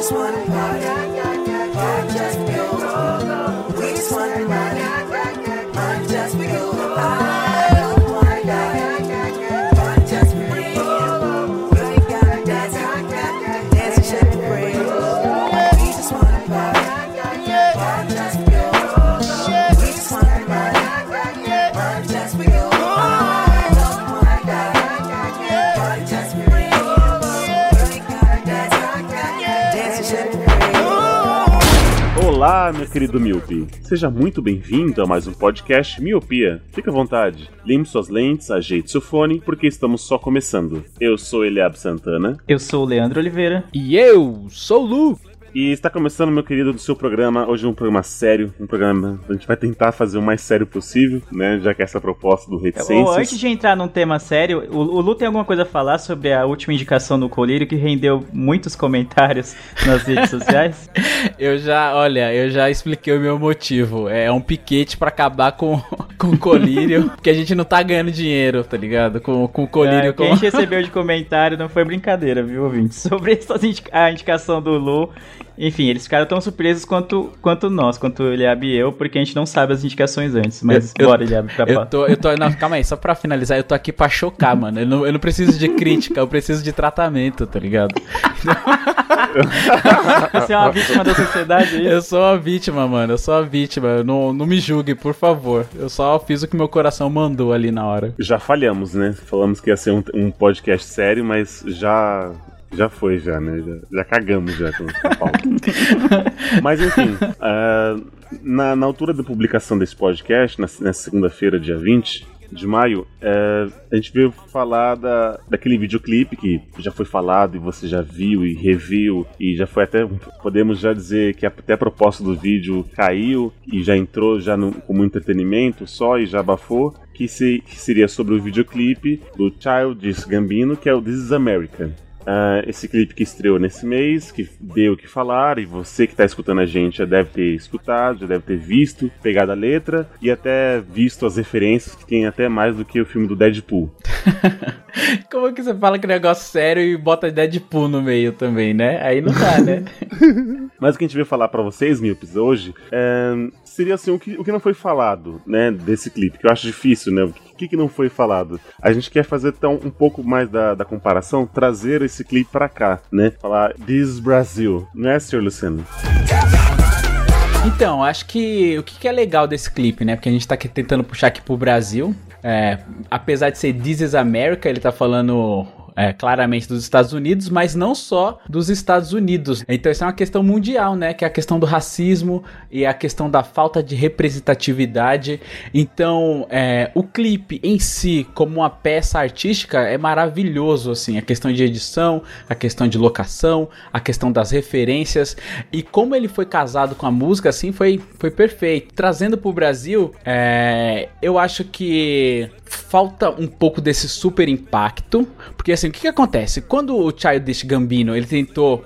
just want to party. We just want to party. Olá, meu querido Miope. Seja muito bem-vindo a mais um podcast Miopia. Fique à vontade. Limpe suas lentes, ajeite seu fone, porque estamos só começando. Eu sou Eliab Santana Eu sou o Leandro Oliveira. E eu sou o Lu. E está começando, meu querido, do seu programa. Hoje é um programa sério, um programa. A gente vai tentar fazer o mais sério possível, né? Já que essa é a proposta do Reticências. antes de entrar num tema sério, o, o Lu tem alguma coisa a falar sobre a última indicação do Colírio que rendeu muitos comentários nas redes sociais? Eu já, olha, eu já expliquei o meu motivo. É um piquete pra acabar com, com o colírio, porque a gente não tá ganhando dinheiro, tá ligado? Com, com o colírio. É, com... quem a gente recebeu de comentário não foi brincadeira, viu, ouvinte? Sobre essas indica- a indicação do Lu. Enfim, eles ficaram tão surpresos quanto, quanto nós, quanto o Eliab e eu, porque a gente não sabe as indicações antes. Mas Eu- bora, Eliab, pra Eu tô, eu tô, não, calma aí, só pra finalizar, eu tô aqui pra chocar, mano. Eu não, eu não preciso de crítica, eu preciso de tratamento, tá ligado? Você é uma vítima da sociedade aí? Eu sou a vítima, mano, eu sou a vítima. Não, não me julgue, por favor. Eu só fiz o que meu coração mandou ali na hora. Já falhamos, né? Falamos que ia ser um, um podcast sério, mas já. Já foi, já, né? Já, já cagamos já com a pauta. mas enfim, ah, na, na altura da publicação desse podcast, na, nessa segunda-feira, dia 20 de maio, eh, a gente veio falar da, daquele videoclipe que já foi falado e você já viu e reviu e já foi até, podemos já dizer que até a proposta do vídeo caiu e já entrou já no, como entretenimento só e já abafou, que, se, que seria sobre o videoclipe do Childish Gambino, que é o This is America. Ah, esse clipe que estreou nesse mês, que deu o que falar, e você que está escutando a gente já deve ter escutado, já deve ter visto, pegado a letra e até visto as referências que tem até mais do que o filme do Deadpool. Como que você fala que é negócio sério e bota Deadpool no meio também, né? Aí não dá, né? Mas o que a gente veio falar pra vocês, Mipes, hoje, é, seria assim, o que, o que não foi falado, né, desse clipe, que eu acho difícil, né, o que, que não foi falado. A gente quer fazer, então, um pouco mais da, da comparação, trazer esse clipe pra cá, né, falar This is Brasil, não é, Sr. Luciano? Então, acho que o que que é legal desse clipe, né? Porque a gente tá aqui tentando puxar aqui pro Brasil. É, apesar de ser This is America, ele tá falando é, claramente dos Estados Unidos, mas não só dos Estados Unidos. Então isso é uma questão mundial, né? Que é a questão do racismo e a questão da falta de representatividade. Então é, o clipe em si, como uma peça artística, é maravilhoso, assim. A questão de edição, a questão de locação, a questão das referências e como ele foi casado com a música, assim, foi, foi perfeito. Trazendo pro Brasil, é, eu acho que falta um pouco desse super impacto, porque assim, o que, que acontece? Quando o Childish Gambino, ele tentou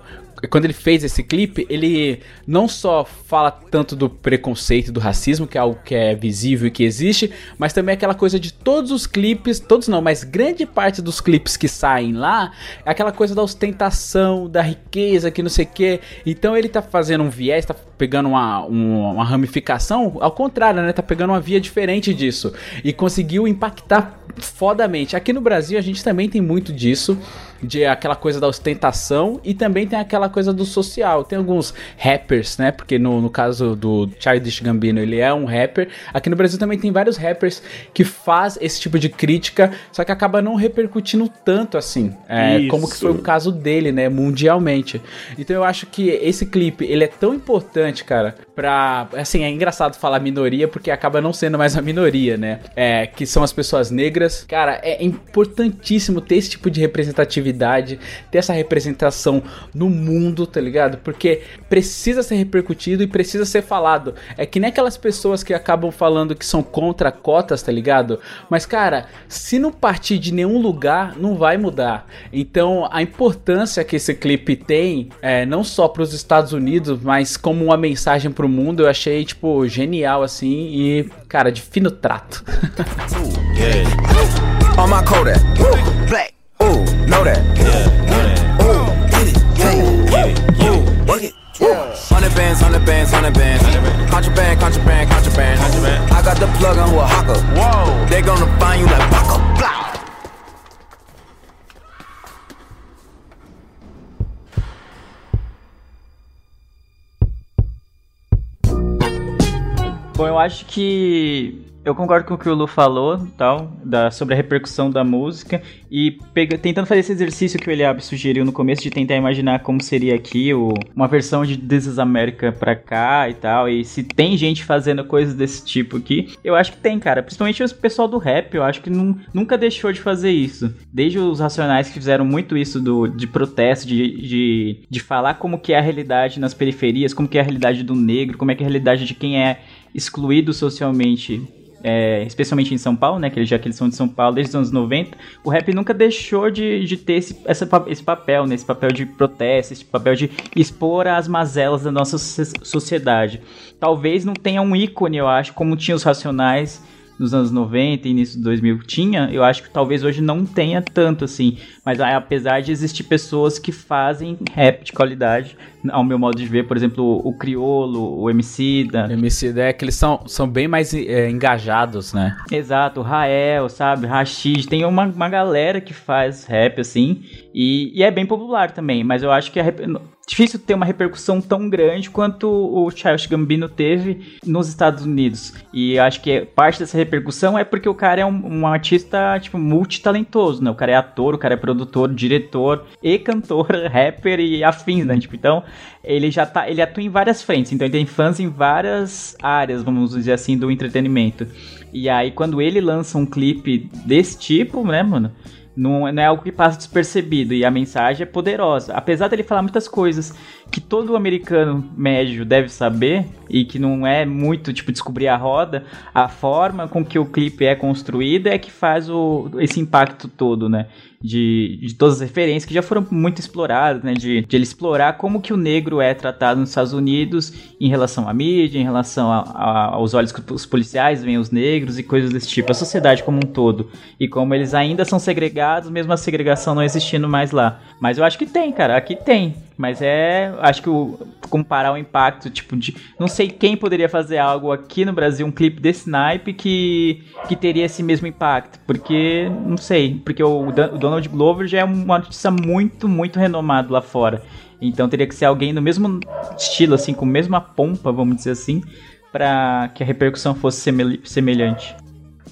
quando ele fez esse clipe, ele não só fala tanto do preconceito, do racismo, que é algo que é visível e que existe, mas também aquela coisa de todos os clipes, todos não, mas grande parte dos clipes que saem lá, é aquela coisa da ostentação, da riqueza, que não sei o que. Então ele tá fazendo um viés, tá pegando uma, um- uma ramificação, ao contrário, né? Tá pegando uma via diferente disso. E conseguiu impactar fodamente. Aqui no Brasil a gente também tem muito disso de aquela coisa da ostentação e também tem aquela coisa do social. Tem alguns rappers, né? Porque no, no caso do Childish Gambino, ele é um rapper. Aqui no Brasil também tem vários rappers que faz esse tipo de crítica, só que acaba não repercutindo tanto assim, é, como que foi o caso dele, né, mundialmente. Então eu acho que esse clipe, ele é tão importante importante, cara, pra. Assim, é engraçado falar minoria porque acaba não sendo mais a minoria, né? É, que são as pessoas negras. Cara, é importantíssimo ter esse tipo de representatividade, ter essa representação no mundo, tá ligado? Porque precisa ser repercutido e precisa ser falado. É que nem aquelas pessoas que acabam falando que são contra cotas, tá ligado? Mas, cara, se não partir de nenhum lugar, não vai mudar. Então, a importância que esse clipe tem, é, não só para os Estados Unidos, mas como uma mensagem pro mundo, eu achei, tipo, genial, assim, e, cara, de fino trato. Hundred bands, hundred bands, hundred bands. Contraband, contraband, contraband. I got the plug on who a hawker. Whoa. They gonna find you like Paco. Blah. Bom, eu acho que eu concordo com o que o Lu falou, tal, da, sobre a repercussão da música e pega, tentando fazer esse exercício que o Eliab sugeriu no começo de tentar imaginar como seria aqui o, uma versão de This is America pra cá e tal, e se tem gente fazendo coisas desse tipo aqui, eu acho que tem, cara. Principalmente o pessoal do rap, eu acho que nun- nunca deixou de fazer isso. Desde os Racionais que fizeram muito isso do, de protesto, de, de, de falar como que é a realidade nas periferias, como que é a realidade do negro, como é que é a realidade de quem é excluído socialmente é, especialmente em São Paulo, né? Que já que eles são de São Paulo desde os anos 90, o rap nunca deixou de, de ter esse, essa esse papel, né? Esse papel de protesto, esse papel de expor as mazelas da nossa so- sociedade. Talvez não tenha um ícone, eu acho, como tinha os Racionais nos anos 90 e início de 2000 tinha, eu acho que talvez hoje não tenha tanto assim, mas a- apesar de existir pessoas que fazem rap de qualidade, ao meu modo de ver, por exemplo, o Criolo, o MC da, MC é que eles são, são bem mais é, engajados, né? Exato, o Rael, sabe? Rashid, tem uma, uma galera que faz rap assim, e, e é bem popular também, mas eu acho que é difícil ter uma repercussão tão grande quanto o Childish Gambino teve nos Estados Unidos. E acho que parte dessa repercussão é porque o cara é um, um artista, tipo, multitalentoso, né? O cara é ator, o cara é produtor, diretor e cantor, rapper e afins, né? Tipo, então, ele já tá, ele atua em várias frentes, então ele tem fãs em várias áreas, vamos dizer assim, do entretenimento. E aí, quando ele lança um clipe desse tipo, né, mano? Não, não é algo que passa despercebido e a mensagem é poderosa. Apesar dele falar muitas coisas que todo americano médio deve saber e que não é muito tipo descobrir a roda, a forma com que o clipe é construído é que faz o, esse impacto todo, né? De, de todas as referências que já foram muito exploradas, né? De, de ele explorar como que o negro é tratado nos Estados Unidos em relação à mídia, em relação a- a- aos olhos que os policiais veem os negros e coisas desse tipo, a sociedade como um todo. E como eles ainda são segregados, mesmo a segregação não existindo mais lá. Mas eu acho que tem, cara, aqui tem. Mas é, acho que o, comparar o impacto, tipo, de. Não sei quem poderia fazer algo aqui no Brasil, um clipe desse naipe que, que teria esse mesmo impacto. Porque, não sei, porque o, o Donald Glover já é um artista muito, muito renomado lá fora. Então teria que ser alguém do mesmo estilo, assim, com a mesma pompa, vamos dizer assim, pra que a repercussão fosse semel- semelhante.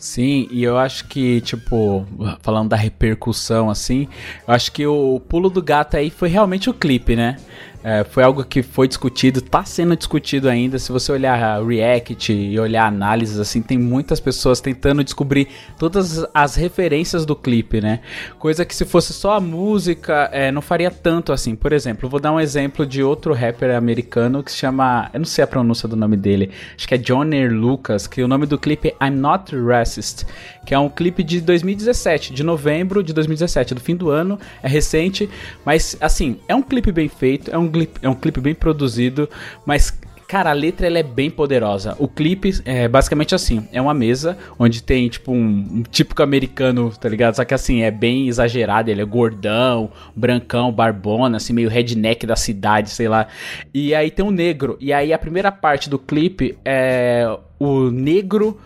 Sim, e eu acho que, tipo, falando da repercussão, assim, eu acho que o pulo do gato aí foi realmente o clipe, né? É, foi algo que foi discutido, tá sendo discutido ainda. Se você olhar React e olhar análises, assim, tem muitas pessoas tentando descobrir todas as referências do clipe, né? Coisa que se fosse só a música, é, não faria tanto assim. Por exemplo, vou dar um exemplo de outro rapper americano que se chama. Eu não sei a pronúncia do nome dele. Acho que é Johnny Lucas, que o nome do clipe é I'm Not Racist, que é um clipe de 2017, de novembro de 2017, do fim do ano, é recente, mas assim, é um clipe bem feito, é um clipe, é um clipe bem produzido, mas Cara, a letra ela é bem poderosa. O clipe é basicamente assim: é uma mesa onde tem tipo um, um típico americano, tá ligado? Só que assim, é bem exagerado. Ele é gordão, brancão, barbona, assim, meio redneck da cidade, sei lá. E aí tem um negro. E aí a primeira parte do clipe é o negro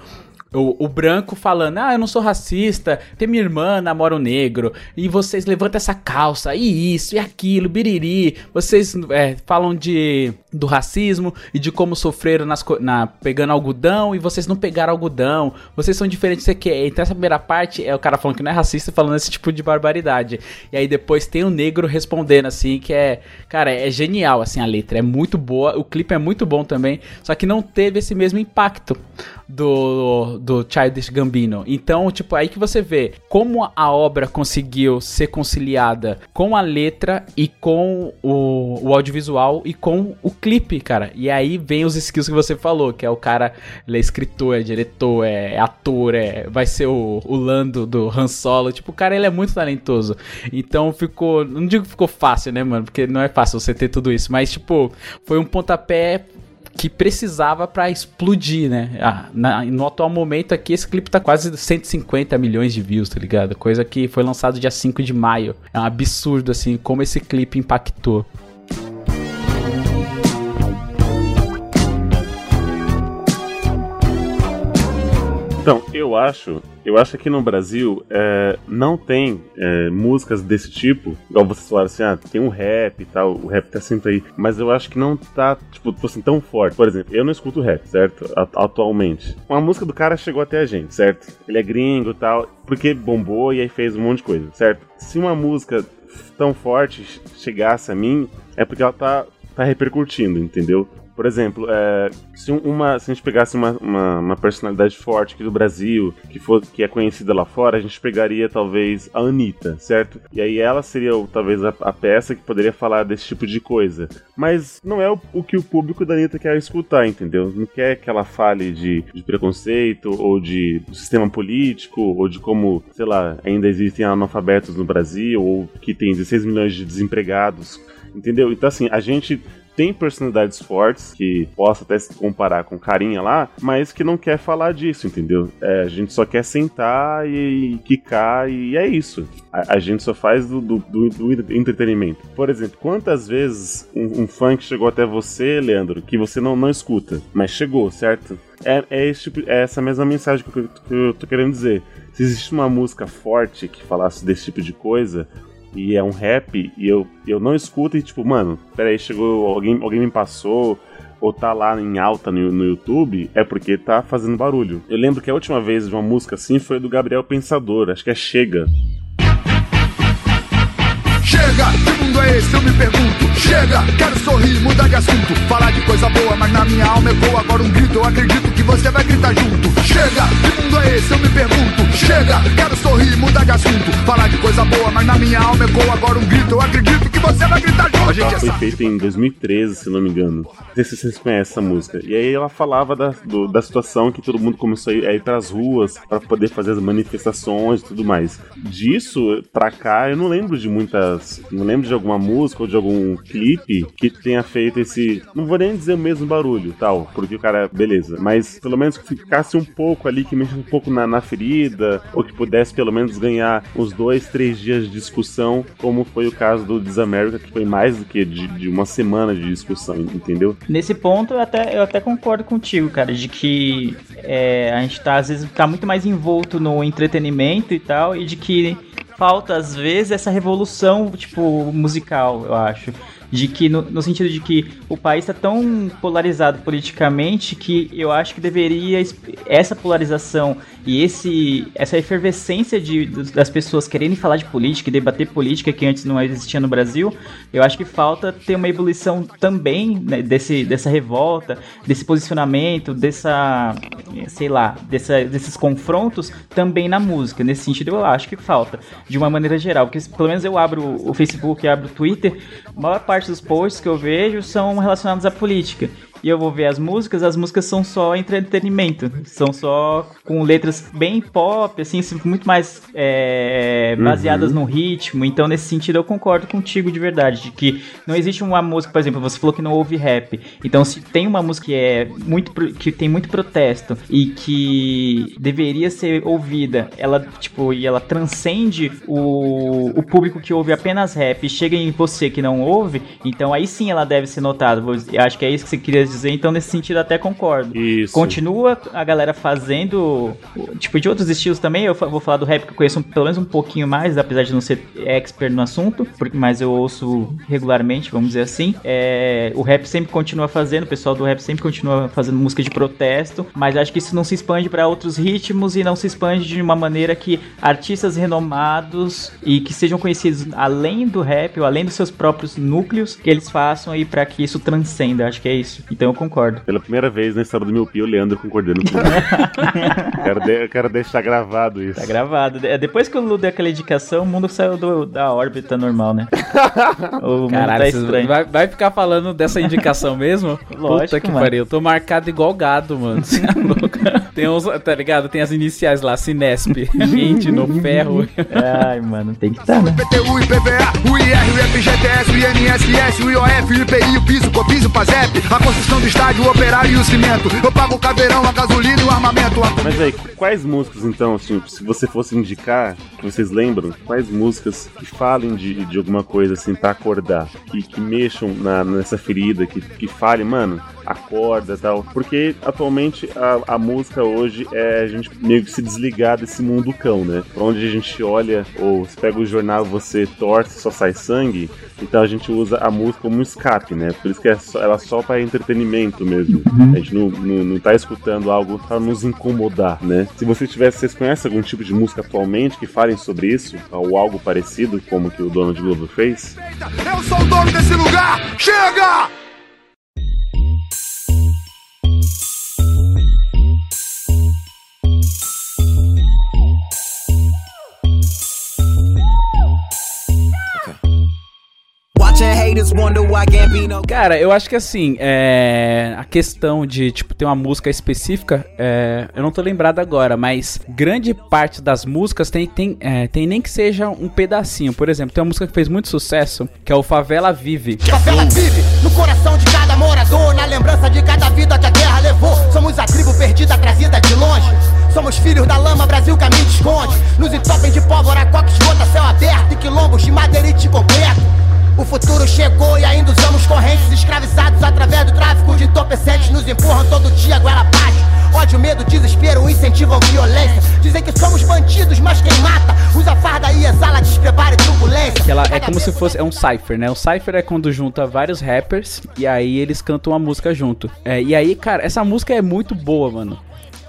O, o branco falando, ah, eu não sou racista, tem minha irmã, namora um negro, e vocês levantam essa calça, e isso, e aquilo, biriri. Vocês é, falam de do racismo e de como sofreram nas, na, pegando algodão e vocês não pegaram algodão, vocês são diferentes, você quer. Então essa primeira parte é o cara falando que não é racista falando esse tipo de barbaridade. E aí depois tem o negro respondendo assim, que é, cara, é genial assim a letra, é muito boa, o clipe é muito bom também, só que não teve esse mesmo impacto do Childish Gambino. Então, tipo, aí que você vê como a obra conseguiu ser conciliada com a letra e com o, o audiovisual e com o clipe, cara. E aí vem os skills que você falou, que é o cara, ele é escritor, é diretor, é, é ator, é, vai ser o, o Lando do Han Solo. Tipo, o cara, ele é muito talentoso. Então ficou, não digo que ficou fácil, né, mano? Porque não é fácil você ter tudo isso, mas, tipo, foi um pontapé que precisava pra explodir, né? Ah, na- no atual momento aqui, esse clipe tá quase 150 milhões de views, tá ligado? Coisa que foi lançado dia 5 de maio. É um absurdo, assim, como esse clipe impactou. Eu acho, eu acho que no Brasil é, não tem é, músicas desse tipo, igual vocês falaram assim, ah, tem um rap e tal, o rap tá sempre aí, mas eu acho que não tá, tipo, tipo assim, tão forte. Por exemplo, eu não escuto rap, certo? Atualmente. Uma música do cara chegou até a gente, certo? Ele é gringo e tal, porque bombou e aí fez um monte de coisa, certo? Se uma música tão forte chegasse a mim, é porque ela tá, tá repercutindo, entendeu? Por exemplo, é, se, um- uma, se a gente pegasse uma, uma, uma personalidade forte aqui do Brasil, que, for, que é conhecida lá fora, a gente pegaria talvez a Anitta, certo? E aí ela seria talvez a, a peça que poderia falar desse tipo de coisa. Mas não é o, o que o público da Anitta quer escutar, entendeu? Não quer que ela fale de, de preconceito, ou de sistema político, ou de como, sei lá, ainda existem analfabetos no Brasil, ou que tem 16 milhões de desempregados, entendeu? Então assim, a gente tem personalidades fortes que possa até se comparar com carinha lá, mas que não quer falar disso, entendeu? É, a gente só quer sentar e, quicar e é isso. A, a gente só faz do, do, do- do entretenimento. Por exemplo, quantas vezes um, um funk chegou até você, Leandro, que você não, não escuta, mas chegou, certo? É, é, esse tipo- é essa mesma mensagem que eu, que eu tô querendo dizer. Se existe uma música forte que falasse desse tipo de coisa, e é um rap e eu, eu não escuto e tipo, mano, peraí, chegou, alguém, alguém me passou, ou tá lá em alta no, no YouTube, é porque tá fazendo barulho. Eu lembro que a última vez de uma música assim foi do Gabriel Pensador, acho que é Chega. Chega, mundo é esse? Eu me pergunto. Chega, quero sorrir, mudar de assunto. Falar de coisa boa, mas na minha alma ecoa agora um grito. Eu acredito que você vai gritar junto. Chega, que mundo é esse? Eu me pergunto. Chega, quero sorrir, mudar de assunto. Falar de coisa boa, mas na minha alma ecoa agora um grito. Eu acredito que você vai gritar Ela foi feita em 2013, se não me engano. Não sei se vocês conhecem essa música. E aí ela falava da, do- da situação que todo mundo começou a ir, a ir pras ruas para poder fazer as manifestações e tudo mais. Disso pra cá, eu não lembro de muitas. Não lembro de alguma música ou de algum clipe que tenha feito esse. Não vou nem dizer o mesmo barulho, tal, porque o cara, beleza. Mas pelo menos que ficasse um pouco ali, que mexesse um pouco na, na ferida, ou que pudesse pelo menos ganhar uns dois, três dias de discussão, como foi o caso do This America, que foi mais do que de, de uma semana de discussão, entendeu? Nesse ponto, eu até, eu até concordo contigo, cara, de que é, a gente tá, às vezes, tá muito mais envolto no entretenimento e tal, e de que falta, às vezes, essa revolução, tipo, musical, eu acho. De que, no, no sentido de que o país está tão polarizado politicamente que eu acho que deveria es- essa polarização e esse essa efervescência de, das pessoas quererem falar de política e debater política que antes não existia no Brasil, eu acho que falta ter uma ebulição também né, desse, dessa revolta, desse posicionamento, dessa, sei lá, dessa, desses confrontos também na música. Nesse sentido, eu acho que falta, de uma maneira geral, porque pelo menos eu abro o Facebook, abro o Twitter, a maior parte dos posts que eu vejo são relacionados à política. E eu vou ver as músicas, as músicas são só entretenimento. São só com letras bem pop, assim, muito mais é, baseadas no ritmo. Então, nesse sentido, eu concordo contigo de verdade. De que não existe uma música, por exemplo, você falou que não ouve rap. Então, se tem uma música que é muito que tem muito protesto e que deveria ser ouvida, ela, tipo, e ela transcende o, o público que ouve apenas rap e chega em você que não ouve, então aí sim ela deve ser notada. Eu acho que é isso que você queria dizer. Então, nesse sentido, até concordo. Isso. Continua a galera fazendo, tipo, de outros estilos também. Eu vou falar do rap que eu conheço um- pelo menos um pouquinho mais, apesar de não ser expert no assunto, porque, mas eu ouço regularmente, vamos dizer assim. É, o rap sempre continua fazendo, o pessoal do rap sempre continua fazendo música de protesto, mas acho que isso não se expande para outros ritmos e não se expande de uma maneira que artistas renomados e que sejam conhecidos além do rap ou além dos seus próprios núcleos, que eles façam aí para que isso transcenda. Acho que é isso. Então eu concordo. Pela primeira vez na história do Miopia, o Leandro concordando comigo. quero, de- eu quero deixar gravado isso. Tá gravado. De- Depois que o Lu deu aquela indicação, o mundo saiu do- da órbita normal, né? o mundo Caralho, tá estranho. vai, vai ficar falando dessa indicação mesmo? Lógico, Puta que mano. pariu. Eu tô marcado igual gado, mano. Cê é louco. Tem uns, tá ligado? Tem as iniciais lá, Cinesp, gente no ferro. Ai, mano, tem que estar, né? PTU, IPVA, o IR, o FGTS, o INSS, o IOF, o IPI, o piso, o PASEP, a construção do estádio, o operário e o cimento. Eu pago o caveirão, a gasolina e o armamento. A... Mas aí, quais músicas então, assim, se você fosse indicar, que vocês lembram, quais músicas que falem de, de alguma coisa assim pra acordar, que, que mexam na, nessa ferida, que, que falem, mano, acorda e tal. Porque atualmente a, a música hoje é a gente meio que se desligar desse mundo cão, né? Pra onde a gente olha, ou se pega o jornal você torce só sai sangue, então a gente usa a música como um escape, né? Por isso que é só- ela é só pra entretenimento mesmo. A gente não, não, não tá escutando algo pra nos incomodar, né? Se você tivesse, vocês conhecem algum tipo de música atualmente que falem sobre isso? Ou algo parecido, como que o Donald Glover fez? Eu sou o dono desse lugar! Chega! Cara, eu acho que assim, é, a questão de, tipo, ter uma música específica, é, eu não tô lembrado agora, mas grande parte das músicas tem, tem, é, tem nem que seja um pedacinho. Por exemplo, tem uma música que fez muito sucesso, que é o Favela Vive. Favela vive no coração de cada morador, na lembrança de cada vida que a guerra levou. Somos a tribo perdida, trazida de longe. Somos filhos da lama, Brasil caminho esconde. Nos entopem de pólvora, coque, esgota, céu aberto e quilombos de madeirite concreto. O futuro chegou e ainda entorpecentes. Nos empurram todo dia, goela abaixo. Ódio, medo, desespero incentivam violência. Dizem que somos bandidos, mas quem mata usa farda e exala despreparo e turbulência. Que ela é como se fosse. É um cipher, né? O cipher é quando junta vários rappers e aí eles cantam uma música junto. É, e aí, cara, essa música é muito boa, mano.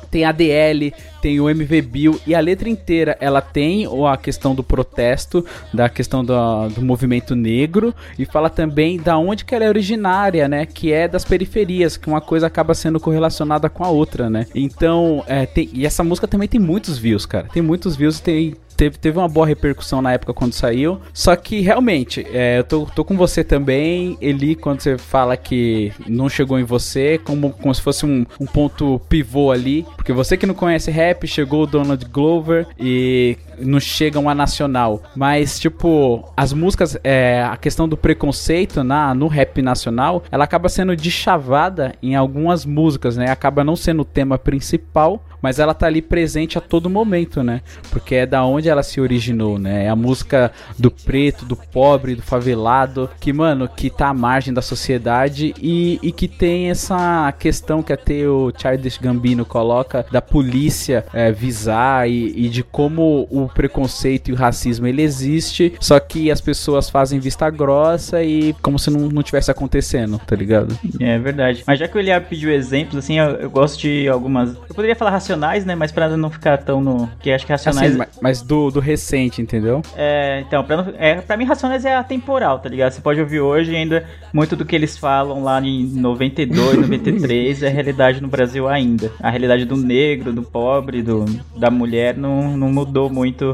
Tem a DL, tem o MV Bill e a letra inteira ela tem o- a questão do protesto, da questão do, do movimento negro e fala também da onde que ela é originária, né? Que é das periferias, que uma coisa acaba sendo correlacionada com a outra, né? Então, é, tem- e essa música também tem muitos views, cara. Tem muitos views tem teve, teve uma boa repercussão na época quando saiu. Só que realmente, é, eu tô, tô com você também, Eli, quando você fala que não chegou em você, como, como se fosse um, um ponto pivô ali. Porque você que não conhece rap, chegou o Donald Glover e não chega uma nacional. Mas, tipo, as músicas, é, a questão do preconceito na, no rap nacional, ela acaba sendo deschavada em algumas músicas, né? Acaba não sendo o tema principal, mas ela tá ali presente a todo momento, né? Porque é da onde ela se originou, né? É a música do preto, do pobre, do favelado, que, mano, que tá à margem da sociedade e, e que tem essa questão que até o Childish Gambino coloca da polícia é, visar e, e de como o preconceito e o racismo ele existe, só que as pessoas fazem vista grossa e como se não, não tivesse acontecendo, tá ligado? É verdade. Mas já que o Eliab pediu exemplos, assim, eu, eu gosto de algumas. Eu poderia falar racionais, né? Mas pra não ficar tão no. Que acho que racionais. Assim, ma- mas do, do recente, entendeu? É, então, pra, não, é, pra mim, Racionais é atemporal, tá ligado? Você pode ouvir hoje ainda muito do que eles falam lá em 92, 93 é realidade no Brasil ainda. A realidade do negro, do pobre, do, da mulher não, não mudou muito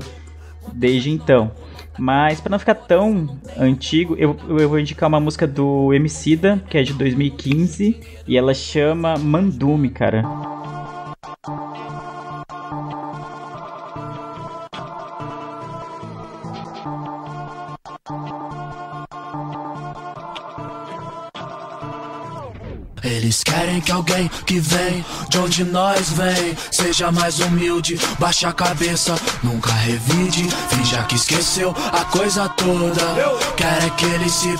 desde então. Mas pra não ficar tão antigo, eu, eu vou indicar uma música do Emicida, que é de 2015, e ela chama Mandume, cara. Eles querem que alguém que vem de onde nós vem seja mais humilde, baixa a cabeça, nunca revide, finja que esqueceu a coisa toda. Querem que ele se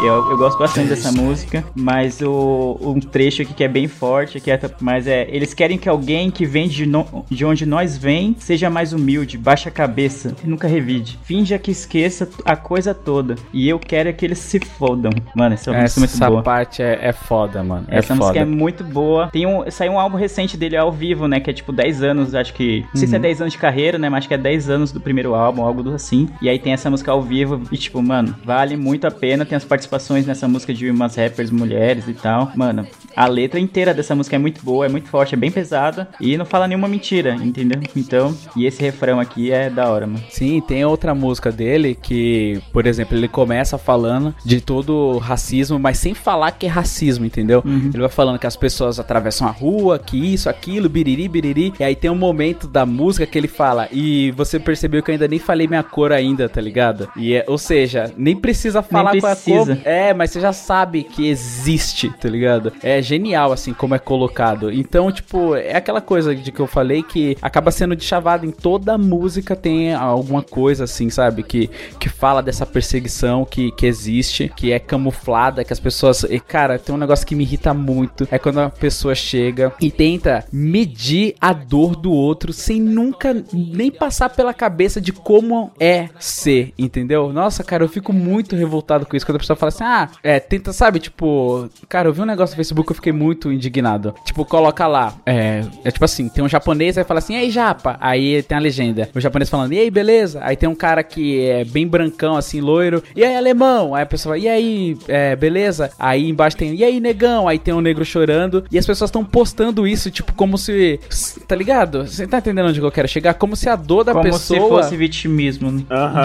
Eu, eu gosto bastante dessa música, mas o, um trecho aqui que é bem forte, que é, mas é, eles querem que alguém que vem de, no- de onde nós vem seja mais humilde, baixa a cabeça nunca revide. Finja que esqueça a coisa toda. E eu quero é que eles se fodam. Mano, essa música é muito Essa boa. parte é, é foda, mano. É Essa música foda. é muito boa. Tem um, saiu um álbum recente dele ao vivo, né? Que é tipo 10 anos, acho que. Não sei se é Uhum. 10 anos de carreira, né? Mas acho que é 10 anos do primeiro álbum, algo assim. E aí tem essa música ao vivo. E, tipo, mano, vale muito a pena. Tem as participações nessa música de umas rappers mulheres e tal. Mano, a letra inteira dessa música é muito boa, é muito forte, é bem pesada. E não fala nenhuma mentira, entendeu? Então, e esse refrão aqui é da hora, mano. Sim, tem outra música dele que, por exemplo, ele começa falando de todo racismo, mas sem falar que é racismo, entendeu? Ele vai falando que as pessoas atravessam a rua, que isso, aquilo, biriri, biriri. E aí tem um momento da música que ele fala, e você percebeu que eu ainda nem falei minha cor ainda, tá ligado? E é, ou seja, nem precisa falar Nem qual é a precisa. É, mas você já sabe que existe, tá ligado? É genial, assim, como é colocado. Então, tipo, é aquela coisa de que eu falei que acaba sendo de chavado em toda música tem alguma coisa, assim, sabe? Que, que fala dessa perseguição que, que existe, que é camuflada, que as pessoas. E, cara, tem um negócio que me irrita muito. É quando a pessoa chega e tenta medir a dor do outro sem nunca nem passar pela cabeça de como é ser, entendeu? Nossa, cara, eu fico muito revoltado com isso. Quando a pessoa fala assim, ah, é, tenta, sabe, tipo, cara, eu vi um negócio no Facebook eu fiquei muito indignado. Tipo, coloca lá, é, é tipo assim, tem um japonês, aí fala assim, e aí, japa? Aí tem a legenda, o japonês falando, e aí, beleza? Aí tem um cara que é bem brancão, assim, loiro, e aí, alemão? Aí a pessoa fala, e aí, é, beleza? Aí embaixo tem, e aí, negão? Aí tem um negro chorando, e as pessoas estão postando isso, tipo, como se, tá ligado? Você tá entendendo onde eu quero chegar? Como se a dor da Como pessoa... se fosse vitimismo, né?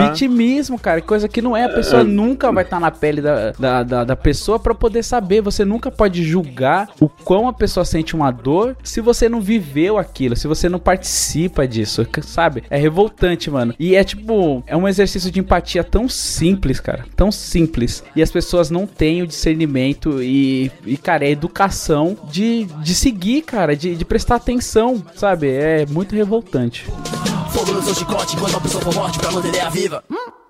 Vitimismo, cara, coisa que não é. A pessoa nunca vai estar na pele da, da, da, da pessoa pra poder saber. Você nunca pode julgar o quão a pessoa sente uma dor se você não viveu aquilo, se você não participa disso, sabe? É revoltante, mano. E é tipo, é um exercício de empatia tão simples, cara, tão simples. E as pessoas não têm o discernimento e, e cara, é educação de, de seguir, cara, de, de prestar atenção, sabe? É muito revoltante. Fogo no seu chicote, enquanto a pessoa for morte pra manter ela viva. Hum?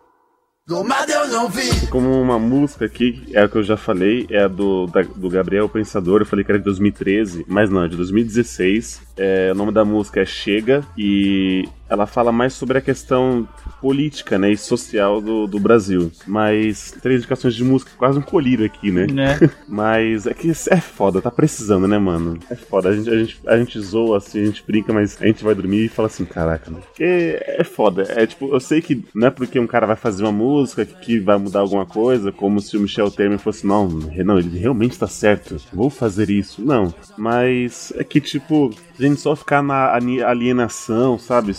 Como uma música aqui, é o que eu já falei, é a do, da- do Gabriel Pensador, eu falei que era de 2013, mas não, é de 2016. É, o nome da música é Chega e ela fala mais sobre a questão política né, e social do, do Brasil. Mas três indicações de música, quase um colírio aqui, né? Né? Mas é que é foda, tá precisando, né, mano? É foda. A gente, a gente, a gente zoa, assim, a gente brinca, mas a gente vai dormir e fala assim, caraca, mano. Porque é foda. É tipo, eu sei que não é porque um cara vai fazer uma música que, que vai mudar alguma coisa, como se o Michel Temer fosse, não, não, ele realmente tá certo, vou fazer isso. Não. Mas é que, tipo, a gente só ficar na alienação, sabe?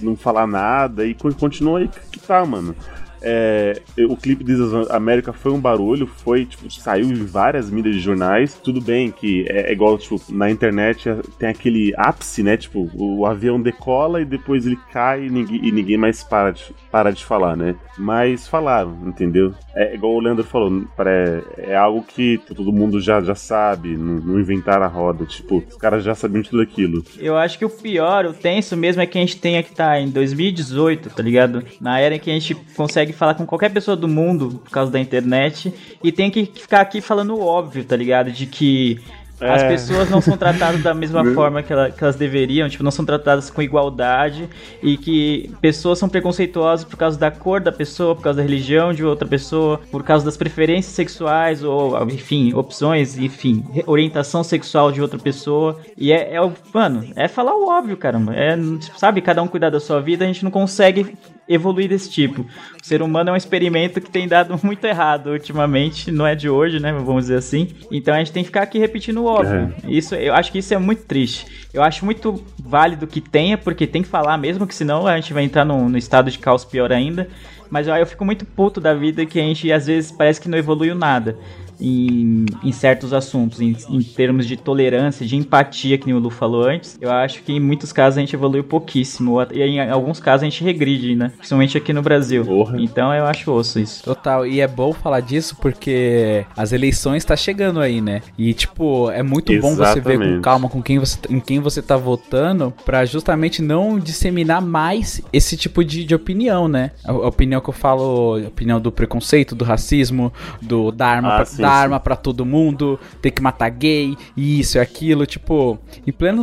Não falar nada e co- continua aí que tá, mano. É, o clipe de América foi um barulho, foi, tipo, saiu em várias mídias de jornais. Tudo bem que é, é igual, tipo, na internet é- tem aquele ápice, né? Tipo, o avião decola e depois ele cai e ninguém, e ninguém mais para de, para de falar, né? Mas falaram, entendeu? É igual o Leandro falou, é, é algo que todo mundo já, já sabe, não, não inventaram a roda. Tipo, os caras já sabiam tudo aquilo. Eu acho que o pior, o tenso mesmo é que a gente tenha que estar em 2018, tá ligado? Na era em que a gente consegue falar com qualquer pessoa do mundo por causa da internet e tem que ficar aqui falando o óbvio, tá ligado? De que as É. pessoas não são tratadas da mesma forma que, ela- que elas deveriam, tipo, não são tratadas com igualdade e que pessoas são preconceituosas por causa da cor da pessoa, por causa da religião de outra pessoa, por causa das preferências sexuais ou, enfim, opções, enfim, orientação sexual de outra pessoa. E é, é o, mano, é falar o óbvio, caramba. É, sabe, cada um cuidar da sua vida, a gente não consegue evoluir desse tipo. O ser humano é um experimento que tem dado muito errado ultimamente, não é de hoje, né? Vamos dizer assim. Então a gente tem que ficar aqui repetindo o óbvio. Isso, eu acho que isso é muito triste. Eu acho muito válido que tenha, porque tem que falar mesmo, que senão a gente vai entrar no, no estado de caos pior ainda. Mas eu fico muito puto da vida que a gente às vezes parece que não evoluiu nada. Em, em certos assuntos, em, em termos de tolerância, de empatia, que nem o Lu falou antes, eu acho que em muitos casos a gente evoluiu pouquíssimo. E em alguns casos a gente regride, né? Principalmente aqui no Brasil. Então eu acho osso isso. Total, e é bom falar disso porque as eleições tá chegando aí, né? E tipo, é muito bom você ver com Exatamente. calma com quem você, em quem você tá votando pra justamente não disseminar mais esse tipo de, de opinião, né? A, a opinião que eu falo, a opinião do preconceito, do racismo, do da arma, Ah, pra, sim. Arma pra todo mundo, ter que matar gay, isso e aquilo, tipo, em pleno,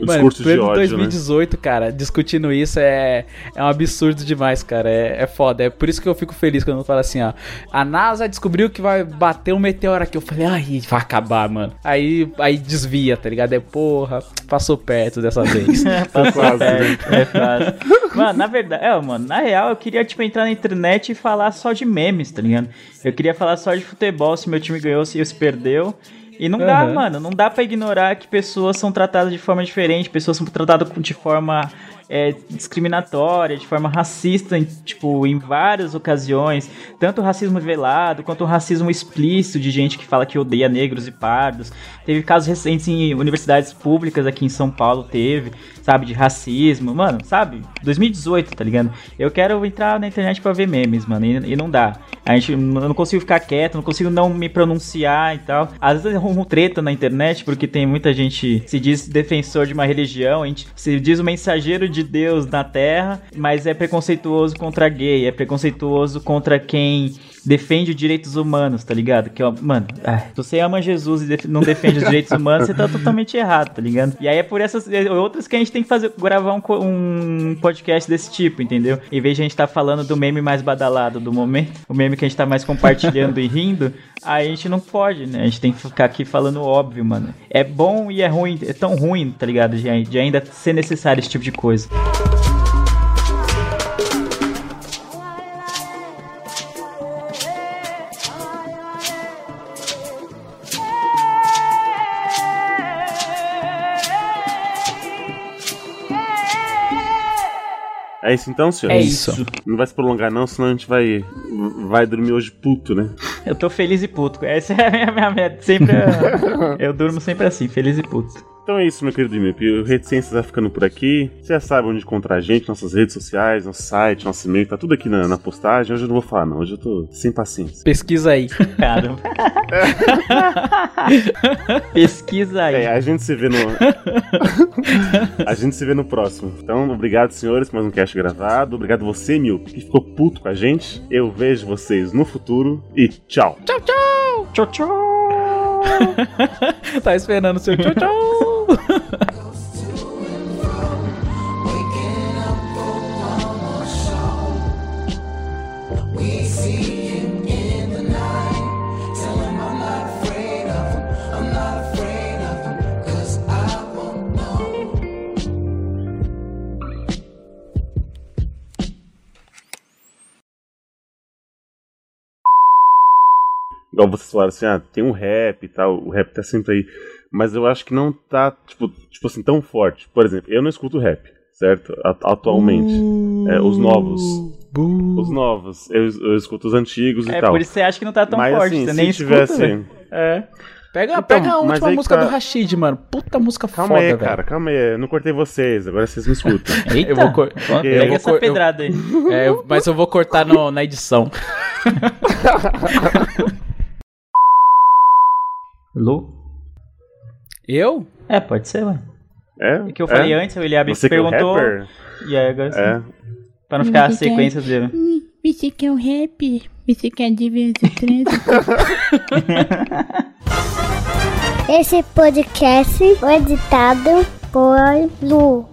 O mano, em pleno ódio, né? 2018, cara, discutindo isso é, é um absurdo demais, cara, é, é foda, é por isso que eu fico feliz quando fala assim, ó, a NASA descobriu que vai bater um meteoro aqui, eu falei, ai, vai acabar, mano, aí, aí desvia, tá ligado, é porra, passou perto dessa vez. Passou quase, perto, é fácil. Mano, na verdade, é, mano, na real eu queria, tipo, entrar na internet e falar só de memes, tá ligado? Eu queria falar só de futebol, se meu time ganhou, se se perdeu. E não dá, Aham. mano, não dá pra ignorar que pessoas são tratadas de forma diferente, pessoas são tratadas de forma é, discriminatória, de forma racista, em, tipo, em várias ocasiões. Tanto o racismo velado, quanto o racismo explícito de gente que fala que odeia negros e pardos. Teve casos recentes em universidades públicas aqui em São Paulo, teve, sabe, de racismo. Mano, sabe? 2018, tá ligado? Eu quero entrar na internet pra ver memes, mano, e, e não dá. A gente, eu não consigo ficar quieto, não consigo não me pronunciar e tal. Às vezes eu arrumo treta na internet, porque tem muita gente se diz defensor de uma religião, a gente se diz o mensageiro de Deus na Terra, mas é preconceituoso contra gay, é preconceituoso contra quem defende os direitos humanos, tá ligado? Que, ó, mano, ah, se você ama Jesus e não defende os direitos humanos, você tá totalmente errado, tá ligado? E aí é por essas é, outras que a gente tem que fazer, gravar um, um podcast desse tipo, entendeu? Em vez de a gente tá falando do meme mais badalado do momento, o meme que a gente tá mais compartilhando e rindo, aí a gente não pode, né? A gente tem que ficar aqui falando óbvio, mano. É bom e é ruim, é tão ruim, tá ligado? De, de ainda ser necessário esse tipo de coisa. É isso então, senhor? É isso. Não vai se prolongar não, senão a gente vai, vai dormir hoje puto, né? Eu tô feliz e puto. Essa é a minha, minha meta. Sempre. é- eu durmo sempre assim, feliz e puto. Então é isso, meu querido Mip. O Reticências vai ficando por aqui. Você já sabe onde encontrar a gente, nossas redes sociais, nosso site, nosso e-mail, tá tudo aqui na, na postagem. Hoje eu não vou falar, não. Hoje eu tô sem paciência. Pesquisa aí. Caramba. Pesquisa aí. É, a gente se vê no. a gente se vê no próximo. Então, obrigado, senhores, por mais um cast gravado. Obrigado você, Mil, que ficou puto com a gente. Eu vejo vocês no futuro e tchau. Tchau, tchau! Tchau, tchau! tá esperando o seu tchau, tchau! Igual vocês falaram assim, ah, tem um rap e tal, o rap tá sempre aí. Mas eu acho que não tá, tipo, tipo assim, tão forte. Por exemplo, eu não escuto rap, certo? Atualmente. É, os novos. Os novos. Eu, eu escuto os antigos e É tal. por isso que você acha que não tá tão Mas, forte. assim, você se nem tivesse- escuta. velho. É. Pega, Então, pega a última música tá- do Rashid, mano. Puta música Calma foda, aí, velho. cara, calma aí. Eu não cortei vocês, agora vocês me escutam. Eita, Eu vou cor- Ó, eu pega vou essa cor- pedrada aí. É, mas eu vou cortar no- na edição. Lu? Eu? É, pode ser, ué. É? É que eu falei é? antes, o Eliabe é o perguntou. rapper? E aí agora sim. É. Pra não ficar a Você quer- sequência dele. Hum, Você quer um rap? Você quer divertir trânsito? Esse podcast foi editado por Lu.